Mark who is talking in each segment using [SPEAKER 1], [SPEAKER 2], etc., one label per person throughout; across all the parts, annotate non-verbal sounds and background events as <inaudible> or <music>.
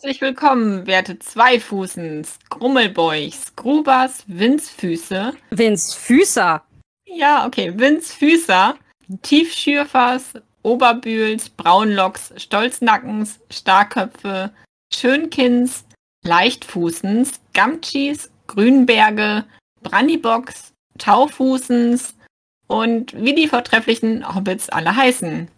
[SPEAKER 1] Herzlich willkommen, werte Zweifußens, Grummelbeuchs, Grubers, Winzfüße.
[SPEAKER 2] Winzfüßer.
[SPEAKER 1] Ja, okay, Winzfüßer, Tiefschürfers, Oberbühls, Braunlocks, Stolznackens, Starköpfe, Schönkins, Leichtfußens, Gamtschis, Grünberge, Brandybocks, Taufußens und wie die vortrefflichen Hobbits alle heißen.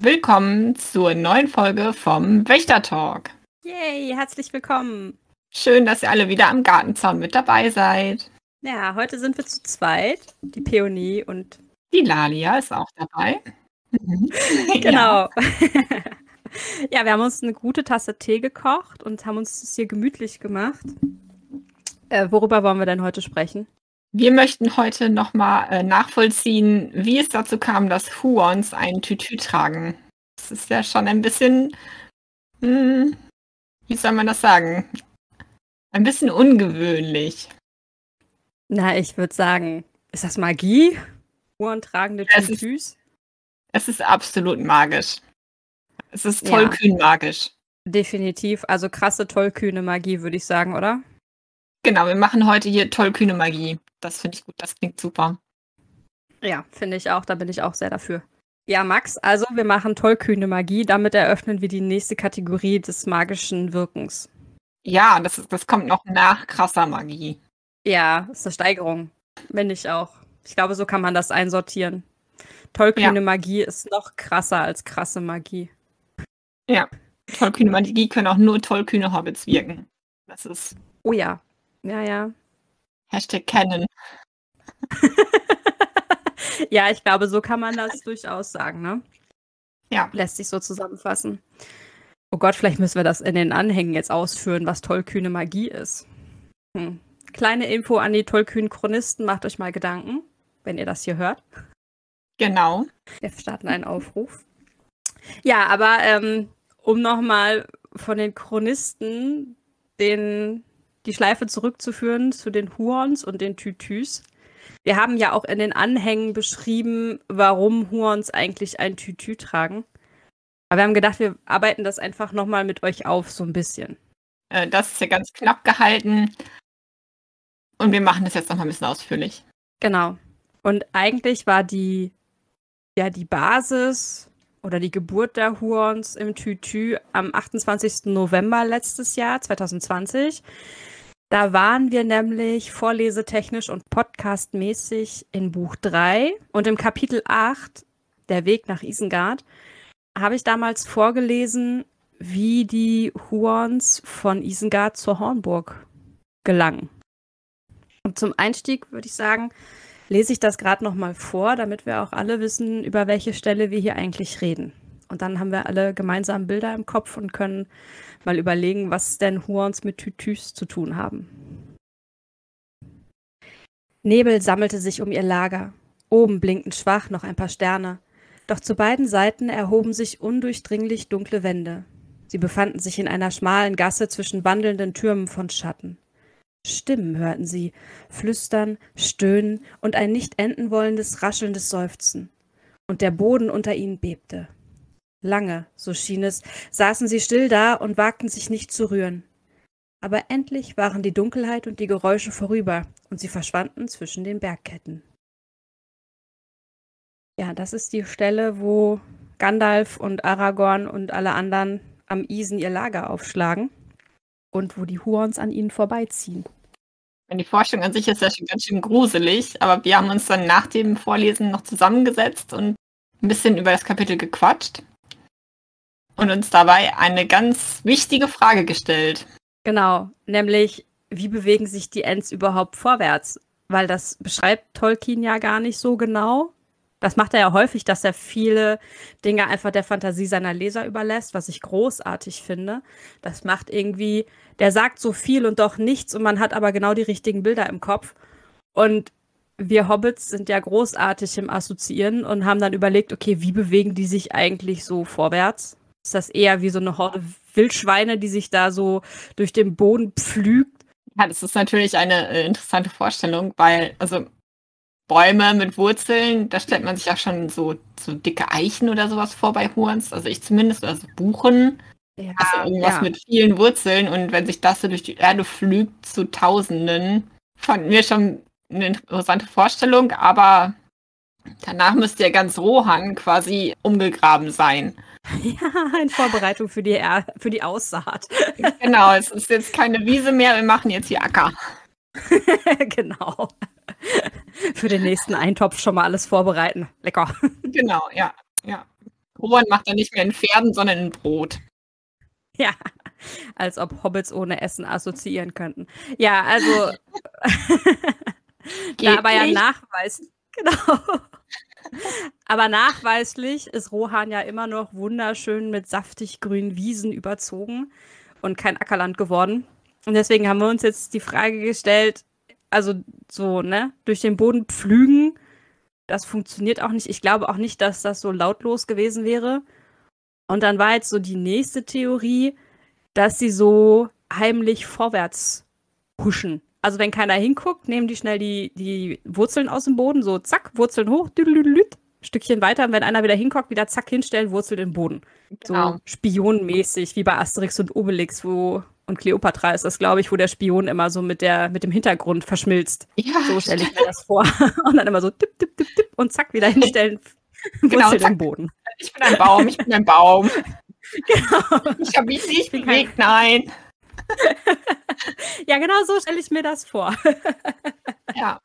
[SPEAKER 1] Willkommen zur neuen Folge vom Wächtertalk.
[SPEAKER 2] Yay, herzlich willkommen.
[SPEAKER 1] Schön, dass ihr alle wieder am Gartenzaun mit dabei seid.
[SPEAKER 2] Ja, heute sind wir zu zweit. Die Peonie und
[SPEAKER 1] die Lalia ist auch dabei. <laughs>
[SPEAKER 2] Genau. Ja. <laughs> ja, wir haben uns eine gute Tasse Tee gekocht und haben uns das hier gemütlich gemacht. Äh, worüber wollen wir denn heute sprechen?
[SPEAKER 1] Wir möchten heute nochmal äh, nachvollziehen, wie es dazu kam, dass Huons ein Tütü tragen. Das ist ja schon ein bisschen, hm, wie soll man das sagen? Ein bisschen ungewöhnlich.
[SPEAKER 2] Na, ich würde sagen, ist das Magie? Huon tragende Tütüs?
[SPEAKER 1] Es ist absolut magisch. Es ist tollkühn ja. magisch.
[SPEAKER 2] Definitiv. Also krasse, tollkühne Magie, würde ich sagen, oder?
[SPEAKER 1] Genau, wir machen heute hier tollkühne Magie. Das finde ich gut, das klingt super.
[SPEAKER 2] Ja, finde ich auch, da bin ich auch sehr dafür. Ja, Max, also wir machen tollkühne Magie, damit eröffnen wir die nächste Kategorie des magischen Wirkens.
[SPEAKER 1] Ja, das, ist, das kommt noch nach krasser Magie.
[SPEAKER 2] Ja, das ist eine Steigerung. Bin ich auch. Ich glaube, so kann man das einsortieren. Tollkühne ja. Magie ist noch krasser als krasse Magie.
[SPEAKER 1] Ja, tollkühne Magie können auch nur tollkühne Hobbits wirken. Das ist.
[SPEAKER 2] Oh ja, ja, ja.
[SPEAKER 1] Hashtag Canon. <laughs>
[SPEAKER 2] ja, ich glaube, so kann man das durchaus sagen, ne?
[SPEAKER 1] Ja.
[SPEAKER 2] Lässt sich so zusammenfassen. Oh Gott, vielleicht müssen wir das in den Anhängen jetzt ausführen, was tollkühne Magie ist. Hm. Kleine Info an die tollkühnen Chronisten, macht euch mal Gedanken, wenn ihr das hier hört.
[SPEAKER 1] Genau.
[SPEAKER 2] Wir starten einen Aufruf. Ja, aber ähm, um nochmal von den Chronisten den die Schleife zurückzuführen zu den Huons und den Tütüs. Wir haben ja auch in den Anhängen beschrieben, warum Huons eigentlich ein Tütü tragen. Aber wir haben gedacht, wir arbeiten das einfach nochmal mit euch auf, so ein bisschen.
[SPEAKER 1] Äh, das ist ja ganz knapp gehalten. Und wir machen das jetzt nochmal ein bisschen ausführlich.
[SPEAKER 2] Genau. Und eigentlich war die, ja, die Basis oder die Geburt der Huons im Tütü am 28. November letztes Jahr, 2020. Da waren wir nämlich vorlesetechnisch und podcastmäßig in Buch 3 und im Kapitel 8, Der Weg nach Isengard, habe ich damals vorgelesen, wie die Huons von Isengard zur Hornburg gelangen. Und zum Einstieg würde ich sagen, lese ich das gerade nochmal vor, damit wir auch alle wissen, über welche Stelle wir hier eigentlich reden. Und dann haben wir alle gemeinsam Bilder im Kopf und können mal überlegen, was denn Huons mit Tütüs zu tun haben. Nebel sammelte sich um ihr Lager. Oben blinkten schwach noch ein paar Sterne. Doch zu beiden Seiten erhoben sich undurchdringlich dunkle Wände. Sie befanden sich in einer schmalen Gasse zwischen wandelnden Türmen von Schatten. Stimmen hörten sie, flüstern, stöhnen und ein nicht enden wollendes, raschelndes Seufzen. Und der Boden unter ihnen bebte. Lange, so schien es, saßen sie still da und wagten sich nicht zu rühren. Aber endlich waren die Dunkelheit und die Geräusche vorüber, und sie verschwanden zwischen den Bergketten. Ja, das ist die Stelle, wo Gandalf und Aragorn und alle anderen am Isen ihr Lager aufschlagen und wo die Huons an ihnen vorbeiziehen.
[SPEAKER 1] Die Forschung an sich ist ja schon ganz schön gruselig, aber wir haben uns dann nach dem Vorlesen noch zusammengesetzt und ein bisschen über das Kapitel gequatscht und uns dabei eine ganz wichtige Frage gestellt.
[SPEAKER 2] Genau, nämlich, wie bewegen sich die Ents überhaupt vorwärts? Weil das beschreibt Tolkien ja gar nicht so genau. Das macht er ja häufig, dass er viele Dinge einfach der Fantasie seiner Leser überlässt, was ich großartig finde. Das macht irgendwie, der sagt so viel und doch nichts und man hat aber genau die richtigen Bilder im Kopf. Und wir Hobbits sind ja großartig im Assoziieren und haben dann überlegt, okay, wie bewegen die sich eigentlich so vorwärts? Ist das eher wie so eine Horde Wildschweine, die sich da so durch den Boden pflügt.
[SPEAKER 1] Ja, das ist natürlich eine äh, interessante Vorstellung, weil, also Bäume mit Wurzeln, da stellt man sich ja schon so, so dicke Eichen oder sowas vor bei Hurns. Also ich zumindest, also Buchen. Ja, also irgendwas ja. mit vielen Wurzeln und wenn sich das so durch die Erde flügt zu Tausenden, fanden wir schon eine interessante Vorstellung, aber danach müsste ja ganz Rohan quasi umgegraben sein. <laughs>
[SPEAKER 2] Ja, in Vorbereitung für die, er für die Aussaat. <laughs>
[SPEAKER 1] Genau, es ist jetzt keine Wiese mehr, wir machen jetzt hier Acker. <laughs>
[SPEAKER 2] genau. Für den nächsten Eintopf schon mal alles vorbereiten. Lecker.
[SPEAKER 1] Genau, ja. ja. Rohan macht dann nicht mehr in Pferden, sondern in Brot.
[SPEAKER 2] Ja, als ob Hobbits ohne Essen assoziieren könnten. Ja, also da aber ja Nachweis, genau. Aber nachweislich ist Rohan ja immer noch wunderschön mit saftig grünen Wiesen überzogen und kein Ackerland geworden. Und deswegen haben wir uns jetzt die Frage gestellt, also so, ne, durch den Boden pflügen, das funktioniert auch nicht. Ich glaube auch nicht, dass das so lautlos gewesen wäre. Und dann war jetzt so die nächste Theorie, dass sie so heimlich vorwärts huschen. Also wenn keiner hinguckt, nehmen die schnell die, die Wurzeln aus dem Boden, so zack, Wurzeln hoch, Stückchen weiter. Und wenn einer wieder hinguckt, wieder zack hinstellen, Wurzel in den Boden. Genau. So spionmäßig, wie bei Asterix und Obelix, wo und Cleopatra ist das, glaube ich, wo der Spion immer so mit, der, mit dem Hintergrund verschmilzt. Ja, so stelle ich mir das vor. <laughs> Und dann immer so tipp, tipp, tipp, tipp und zack, wieder hinstellen, <laughs> genau, Wurzel im Boden.
[SPEAKER 1] Ich bin ein Baum, ich bin ein Baum. <laughs> Genau. Ich habe mich nicht bewegt, nein.
[SPEAKER 2] Ja, genau so stelle ich mir das vor. <laughs>
[SPEAKER 1] ja.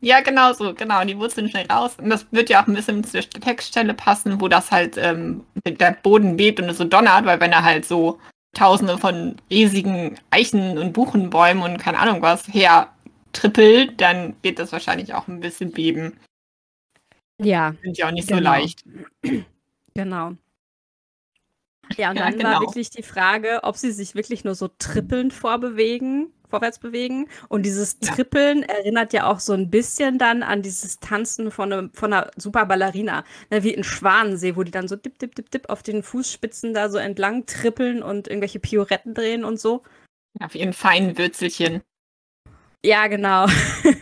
[SPEAKER 1] Ja, genau so, genau. Die Wurzeln schnell raus. Und das wird ja auch ein bisschen zur Textstelle passen, wo das halt ähm, der Boden bebt und es so donnert, weil wenn er halt so tausende von riesigen Eichen und Buchenbäumen und keine Ahnung was her trippelt, dann wird das wahrscheinlich auch ein bisschen beben.
[SPEAKER 2] Ja.
[SPEAKER 1] Sind ja auch nicht genau. so leicht. <clears throat>
[SPEAKER 2] Genau. Ja, und ja, dann genau. war wirklich die Frage, ob sie sich wirklich nur so trippelnd vorbewegen, vorwärts bewegen. Und dieses Trippeln ja. erinnert ja auch so ein bisschen dann an dieses Tanzen von, ne, von einer super Ballerina. Ne, wie in Schwanensee, wo die dann so dip, dip, dip, dip auf den Fußspitzen da so entlang trippeln und irgendwelche Pioretten drehen und so.
[SPEAKER 1] Ja, wie in feinen Würzelchen.
[SPEAKER 2] Ja, genau.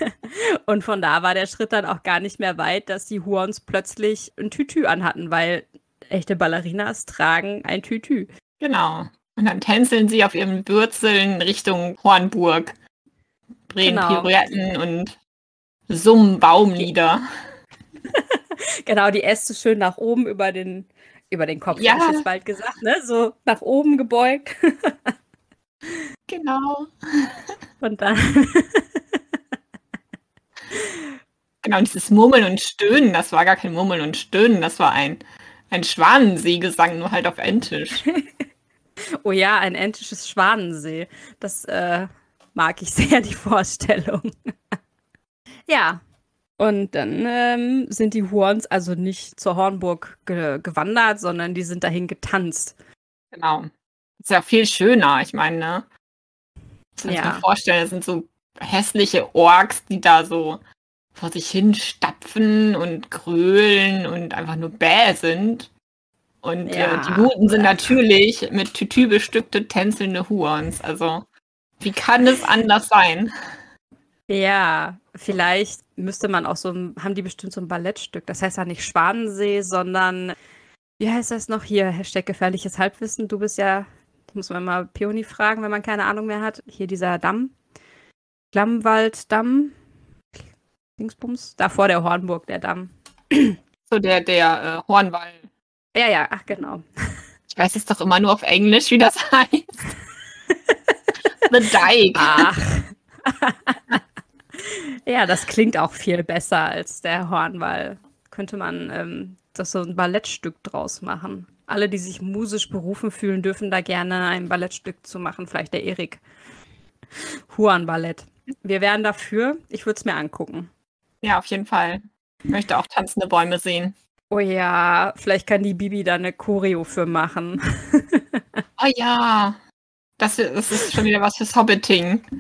[SPEAKER 2] <laughs> und von da war der Schritt dann auch gar nicht mehr weit, dass die Huons plötzlich ein Tütü anhatten, weil echte Ballerinas tragen ein Tütü.
[SPEAKER 1] Genau. Und dann tänzeln sie auf ihren Wurzeln Richtung Hornburg. Drehen genau. Pirouetten und summen Baumlieder. <laughs>
[SPEAKER 2] genau, die Äste schön nach oben über den, über den Kopf, ja. ich jetzt bald gesagt, ne? So nach oben gebeugt. <laughs>
[SPEAKER 1] genau.
[SPEAKER 2] Und dann. <laughs>
[SPEAKER 1] genau, und dieses Murmeln und Stöhnen, das war gar kein Murmeln und Stöhnen, das war ein ein Schwanenseegesang, nur halt auf Entisch.
[SPEAKER 2] Oh ja, ein entisches Schwanensee. Das äh, mag ich sehr, die Vorstellung. <laughs> ja. Und dann ähm, sind die Horns also nicht zur Hornburg ge gewandert, sondern die sind dahin getanzt.
[SPEAKER 1] Genau. ist ja viel schöner, ich meine, ne? Ich kann ja. mir vorstellen, das sind so hässliche Orks, die da so vor sich hin stapfen und grölen und einfach nur bäh sind. Und äh, ja. äh, die Guten sind natürlich mit Tütü bestückte tänzelnde Huons. Also, wie kann es anders sein?
[SPEAKER 2] Ja, vielleicht müsste man auch so, haben die bestimmt so ein Ballettstück. Das heißt ja nicht Schwanensee, sondern, wie heißt das noch hier? Hashtag gefährliches Halbwissen. Du bist ja, muss man mal Peony fragen, wenn man keine Ahnung mehr hat. Hier dieser Damm. Klammwalddamm. Dingsbums. Da vor der Hornburg, der Damm.
[SPEAKER 1] So der, der äh, Hornwall.
[SPEAKER 2] Ja, ja, ach genau.
[SPEAKER 1] Ich weiß jetzt doch immer nur auf Englisch, wie das <laughs> heißt. The Dike. Ach. <laughs>
[SPEAKER 2] ja, das klingt auch viel besser als der Hornwall. Könnte man ähm, das so ein Ballettstück draus machen. Alle, die sich musisch berufen fühlen, dürfen da gerne ein Ballettstück zu machen. Vielleicht der Erik. Huan-Ballett. Wir wären dafür. Ich würde es mir angucken.
[SPEAKER 1] Ja, auf jeden Fall. Ich möchte auch tanzende Bäume sehen.
[SPEAKER 2] Oh ja, vielleicht kann die Bibi da eine Choreo für machen.
[SPEAKER 1] oh <laughs> ja. Das, das ist schon wieder was fürs Hobbiting. <laughs>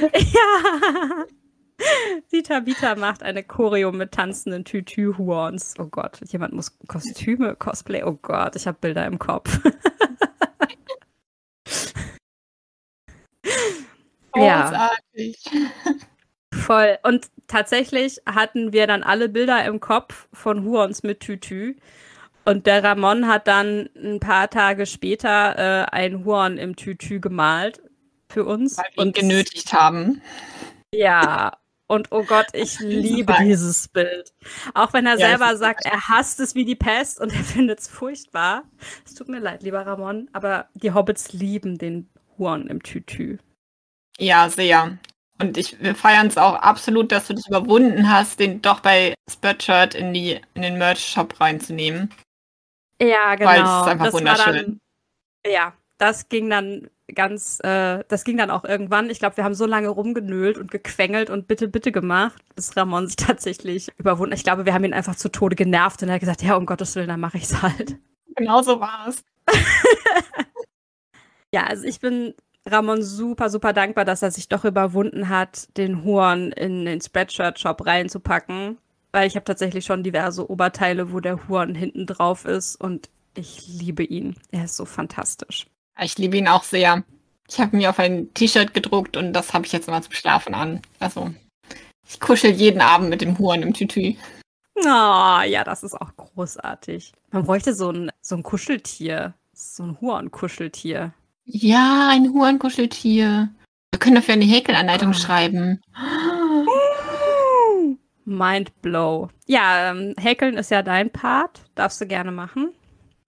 [SPEAKER 2] Ja. Die Tabita macht eine Choreo mit tanzenden Tütü-Horns. Oh Gott, jemand muss Kostüme, Cosplay. Oh Gott, ich habe Bilder im Kopf. <laughs>
[SPEAKER 1] Großartig.
[SPEAKER 2] Ja. Voll. Und tatsächlich hatten wir dann alle Bilder im Kopf von Huons mit Tütü. Und der Ramon hat dann ein paar Tage später äh, ein Huon im Tütü gemalt für uns.
[SPEAKER 1] Weil wir ihn genötigt haben.
[SPEAKER 2] Ja, und oh Gott, ich liebe dieses Bild. Auch wenn er ja, selber sagt, er hasst es wie die Pest und er <laughs> findet es furchtbar. Es tut mir leid, lieber Ramon, aber die Hobbits lieben den Huon im Tütü.
[SPEAKER 1] Ja, sehr. Und ich, wir feiern es auch absolut, dass du das überwunden hast, den doch bei Spreadshirt in, die, in den Merch-Shop reinzunehmen.
[SPEAKER 2] Ja, genau.
[SPEAKER 1] Weil es ist einfach das wunderschön.
[SPEAKER 2] Dann, ja, das ging dann ganz, äh, das ging dann auch irgendwann. Ich glaube, wir haben so lange rumgenölt und gequengelt und bitte, bitte gemacht, bis Ramon sich <laughs> tatsächlich überwunden. Ich glaube, wir haben ihn einfach zu Tode genervt und er hat gesagt, ja, um Gottes Willen, dann mache ich es halt.
[SPEAKER 1] Genau so war es. <laughs>
[SPEAKER 2] ja, also ich bin Ramon super, super dankbar, dass er sich doch überwunden hat, den Horn in den Spreadshirt-Shop reinzupacken. Weil ich habe tatsächlich schon diverse Oberteile, wo der Horn hinten drauf ist und ich liebe ihn. Er ist so fantastisch.
[SPEAKER 1] Ich liebe ihn auch sehr. Ich habe mir auf ein T-Shirt gedruckt und das habe ich jetzt immer zum Schlafen an. Also, ich kuschel jeden Abend mit dem Huren im Tütü.
[SPEAKER 2] Oh, ja, das ist auch großartig. Man bräuchte so ein, so ein Kuscheltier. So ein Huren-Kuscheltier.
[SPEAKER 1] Ja, ein Hurenkuscheltier. Wir können dafür eine Häkelanleitung oh. schreiben.
[SPEAKER 2] Mindblow. Ja, ähm, Häkeln ist ja dein Part. Darfst du gerne machen.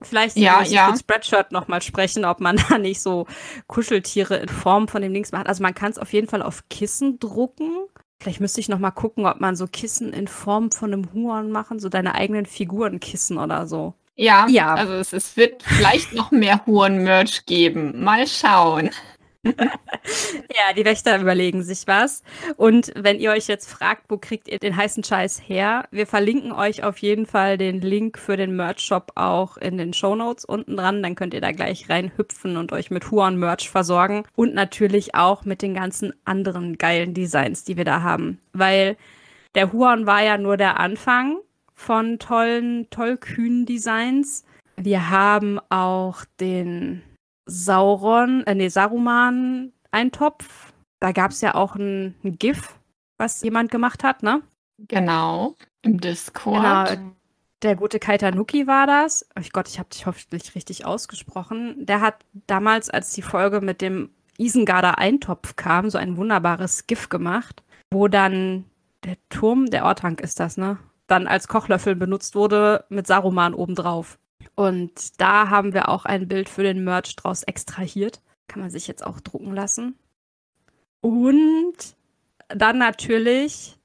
[SPEAKER 2] Vielleicht
[SPEAKER 1] ja, ja.
[SPEAKER 2] mit Spreadshirt nochmal sprechen, ob man <laughs> da nicht so Kuscheltiere in Form von dem Links macht. Also man kann es auf jeden Fall auf Kissen drucken. Vielleicht müsste ich nochmal gucken, ob man so Kissen in Form von einem Huhn machen, so deine eigenen Figurenkissen oder so.
[SPEAKER 1] Ja, ja. also es, es wird vielleicht noch mehr Huren-Merch geben. Mal schauen. <laughs>
[SPEAKER 2] ja, die Wächter überlegen sich was. Und wenn ihr euch jetzt fragt, wo kriegt ihr den heißen Scheiß her, wir verlinken euch auf jeden Fall den Link für den Merch-Shop auch in den Show Notes unten dran. Dann könnt ihr da gleich reinhüpfen und euch mit Huan-Merch versorgen. Und natürlich auch mit den ganzen anderen geilen Designs, die wir da haben. Weil der Huan war ja nur der Anfang von tollen, tollkühnen Designs. Wir haben auch den Sauron, äh, nee, Saruman-Eintopf. Da gab es ja auch ein, ein, GIF, was jemand gemacht hat, ne?
[SPEAKER 1] Genau, im Discord. Genau.
[SPEAKER 2] Der gute Kaitanuki war das. Oh Gott, ich habe dich hoffentlich richtig ausgesprochen. Der hat damals, als die Folge mit dem Isengarder Eintopf kam, so ein wunderbares GIF gemacht, wo dann der Turm, der Ortank ist das, ne? Dann als Kochlöffel benutzt wurde mit Saruman obendrauf. Und da haben wir auch ein Bild für den Merch draus extrahiert. Kann man sich jetzt auch drucken lassen. Und dann natürlich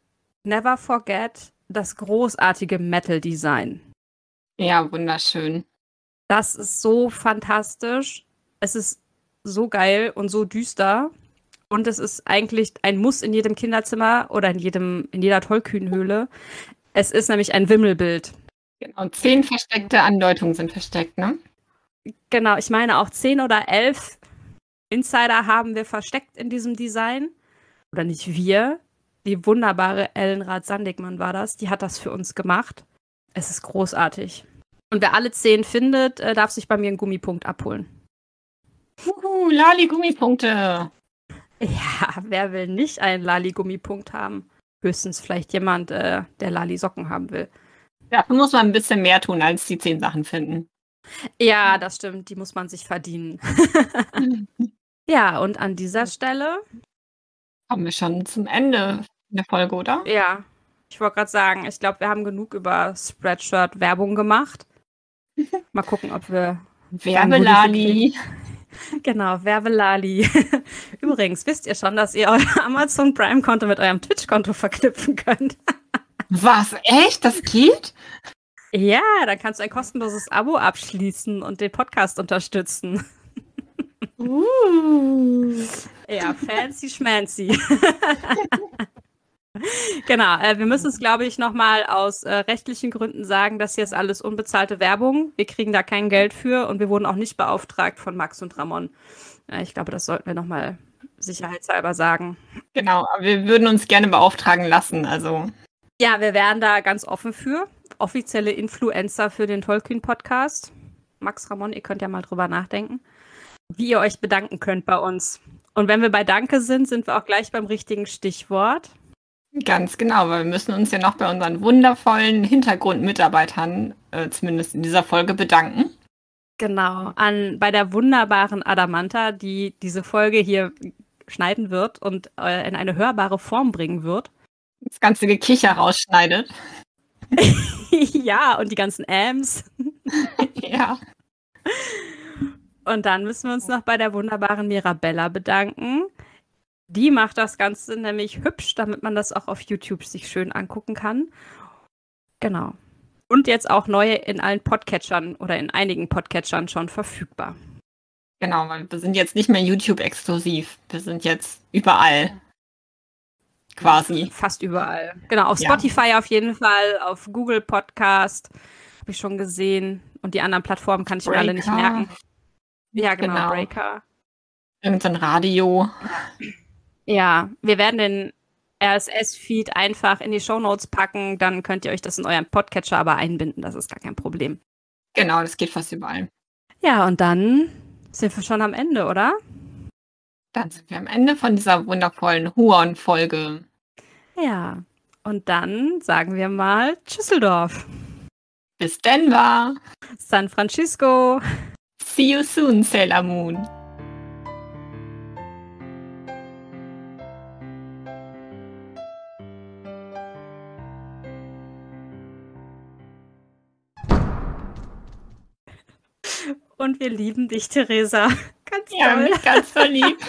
[SPEAKER 2] Never Forget das großartige Metal-Design.
[SPEAKER 1] Ja, wunderschön.
[SPEAKER 2] Das ist so fantastisch. Es ist so geil und so düster. Und es ist eigentlich ein Muss in jedem Kinderzimmer oder in jedem, in jeder Tollkühnhöhle. Es ist nämlich ein Wimmelbild.
[SPEAKER 1] Genau, zehn versteckte Andeutungen sind versteckt, ne?
[SPEAKER 2] Genau, ich meine auch zehn oder elf Insider haben wir versteckt in diesem Design. Oder nicht wir. Die wunderbare Ellen Rath-Sandigmann war das. Die hat das für uns gemacht. Es ist großartig. Und wer alle zehn findet, äh, darf sich bei mir einen Gummipunkt abholen.
[SPEAKER 1] Uhu, Lali-Gummipunkte.
[SPEAKER 2] Ja, wer will nicht einen Lali-Gummipunkt haben? Höchstens vielleicht jemand, äh, der Lali Socken haben will.
[SPEAKER 1] Dafür muss man ein bisschen mehr tun, als die zehn Sachen finden.
[SPEAKER 2] Ja, das stimmt. Die muss man sich verdienen. <laughs> ja, und an dieser Stelle
[SPEAKER 1] kommen wir schon zum Ende der Folge, oder?
[SPEAKER 2] Ja. Ich wollte gerade sagen, ich glaube, wir haben genug über Spreadshirt Werbung gemacht. <laughs> Mal gucken, ob wir
[SPEAKER 1] Werbelali.
[SPEAKER 2] Genau, Werbelali. <laughs> Übrigens, wisst ihr schon, dass ihr euer Amazon Prime-Konto mit eurem Twitch-Konto verknüpfen könnt? <laughs>
[SPEAKER 1] Was? Echt? Das geht?
[SPEAKER 2] Ja, dann kannst du ein kostenloses Abo abschließen und den Podcast unterstützen.
[SPEAKER 1] Uh.
[SPEAKER 2] Ja, fancy schmancy. <laughs> genau, äh, wir müssen es, glaube ich, nochmal aus äh, rechtlichen Gründen sagen, dass hier ist alles unbezahlte Werbung. Wir kriegen da kein Geld für und wir wurden auch nicht beauftragt von Max und Ramon. Äh, ich glaube, das sollten wir nochmal sicherheitshalber sagen.
[SPEAKER 1] Genau, aber wir würden uns gerne beauftragen lassen, also.
[SPEAKER 2] Ja, wir wären da ganz offen für. Offizielle Influencer für den Tolkien-Podcast. Max Ramon, ihr könnt ja mal drüber nachdenken, wie ihr euch bedanken könnt bei uns. Und wenn wir bei Danke sind, sind wir auch gleich beim richtigen Stichwort.
[SPEAKER 1] Ganz genau, weil wir müssen uns ja noch bei unseren wundervollen Hintergrundmitarbeitern, äh, zumindest in dieser Folge, bedanken.
[SPEAKER 2] Genau, an bei der wunderbaren Adamanta, die diese Folge hier schneiden wird und äh, in eine hörbare Form bringen wird.
[SPEAKER 1] Das ganze Gekicher rausschneidet. <laughs>
[SPEAKER 2] ja, und die ganzen Ams. <laughs>
[SPEAKER 1] ja.
[SPEAKER 2] Und dann müssen wir uns noch bei der wunderbaren Mirabella bedanken. Die macht das Ganze nämlich hübsch, damit man das auch auf YouTube sich schön angucken kann. Genau. Und jetzt auch neue in allen Podcatchern oder in einigen Podcatchern schon verfügbar.
[SPEAKER 1] Genau, weil wir sind jetzt nicht mehr YouTube-exklusiv. Wir sind jetzt überall. Quasi.
[SPEAKER 2] Fast überall. Genau, auf Spotify ja. auf jeden Fall, auf Google Podcast habe ich schon gesehen. Und die anderen Plattformen kann ich Breaker. mir alle nicht merken. Ja, genau, genau. Breaker.
[SPEAKER 1] Irgendein Radio.
[SPEAKER 2] Ja, wir werden den RSS-Feed einfach in die Shownotes packen, dann könnt ihr euch das in euren Podcatcher aber einbinden, das ist gar kein Problem.
[SPEAKER 1] Genau, das geht fast überall.
[SPEAKER 2] Ja, und dann sind wir schon am Ende, oder?
[SPEAKER 1] Dann sind wir am Ende von dieser wundervollen Huon-Folge.
[SPEAKER 2] Ja, und dann sagen wir mal Tschüsseldorf.
[SPEAKER 1] Bis Denver.
[SPEAKER 2] San Francisco.
[SPEAKER 1] See you soon, Sailor Moon.
[SPEAKER 2] Und wir lieben dich, Theresa. <laughs>
[SPEAKER 1] Ganz ja, toll. ganz verliebt. <laughs>